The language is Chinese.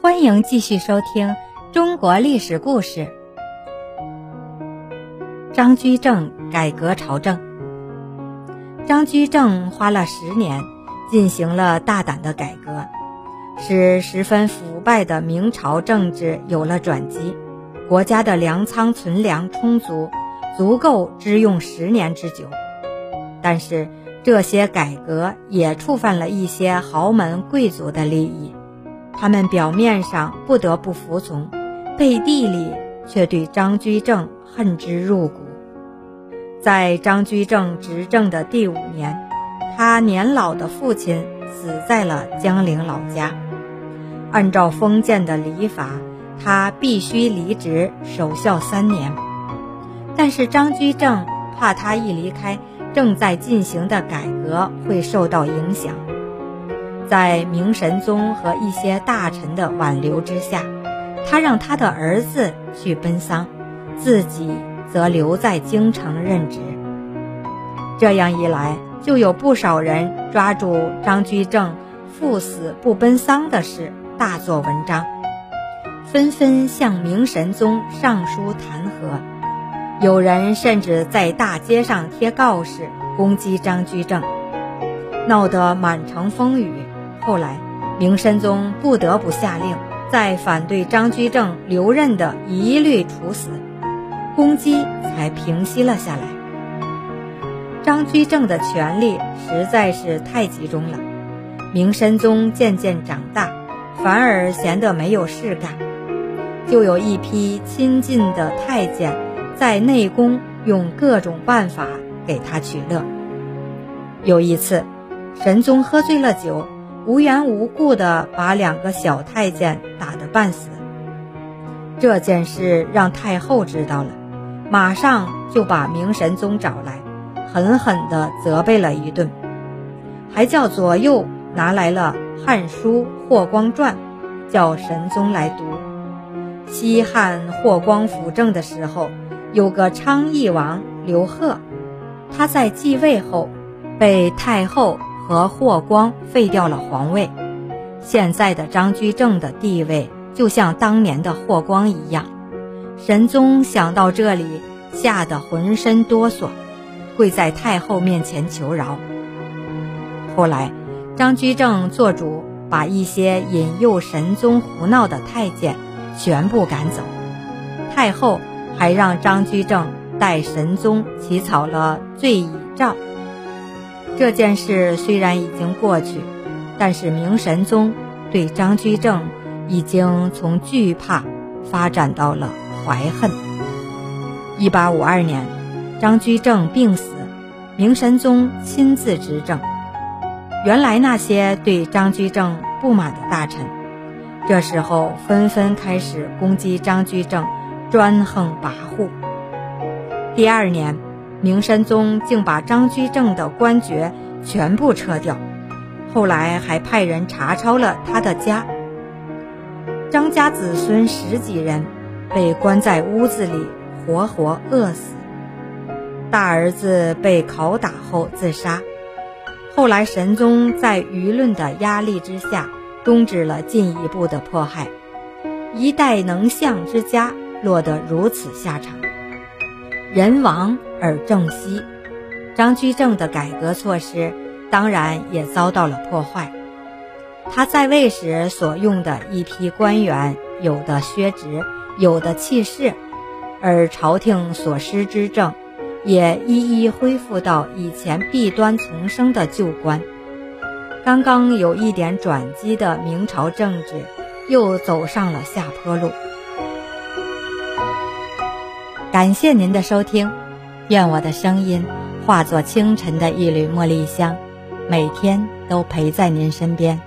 欢迎继续收听中国历史故事。张居正改革朝政。张居正花了十年，进行了大胆的改革，使十分腐败的明朝政治有了转机，国家的粮仓存粮充足，足够支用十年之久。但是这些改革也触犯了一些豪门贵族的利益。他们表面上不得不服从，背地里却对张居正恨之入骨。在张居正执政的第五年，他年老的父亲死在了江陵老家。按照封建的礼法，他必须离职守孝三年。但是张居正怕他一离开，正在进行的改革会受到影响。在明神宗和一些大臣的挽留之下，他让他的儿子去奔丧，自己则留在京城任职。这样一来，就有不少人抓住张居正赴死不奔丧的事大做文章，纷纷向明神宗上书弹劾，有人甚至在大街上贴告示攻击张居正，闹得满城风雨。后来，明神宗不得不下令，在反对张居正留任的一律处死，攻击才平息了下来。张居正的权力实在是太集中了，明神宗渐渐长大，反而闲得没有事干，就有一批亲近的太监在内宫用各种办法给他取乐。有一次，神宗喝醉了酒。无缘无故地把两个小太监打得半死，这件事让太后知道了，马上就把明神宗找来，狠狠地责备了一顿，还叫左右拿来了《汉书·霍光传》，叫神宗来读。西汉霍光辅政的时候，有个昌邑王刘贺，他在继位后被太后。和霍光废掉了皇位，现在的张居正的地位就像当年的霍光一样。神宗想到这里，吓得浑身哆嗦，跪在太后面前求饶。后来，张居正做主，把一些引诱神宗胡闹的太监全部赶走。太后还让张居正代神宗起草了罪乙诏。这件事虽然已经过去，但是明神宗对张居正已经从惧怕发展到了怀恨。一八五二年，张居正病死，明神宗亲自执政。原来那些对张居正不满的大臣，这时候纷纷开始攻击张居正，专横跋扈。第二年。明神宗竟把张居正的官爵全部撤掉，后来还派人查抄了他的家。张家子孙十几人被关在屋子里，活活饿死。大儿子被拷打后自杀。后来神宗在舆论的压力之下，终止了进一步的迫害。一代能相之家落得如此下场。人亡而正息，张居正的改革措施当然也遭到了破坏。他在位时所用的一批官员，有的削职，有的弃市，而朝廷所施之政，也一一恢复到以前弊端丛生的旧官。刚刚有一点转机的明朝政治，又走上了下坡路。感谢您的收听，愿我的声音化作清晨的一缕茉莉香，每天都陪在您身边。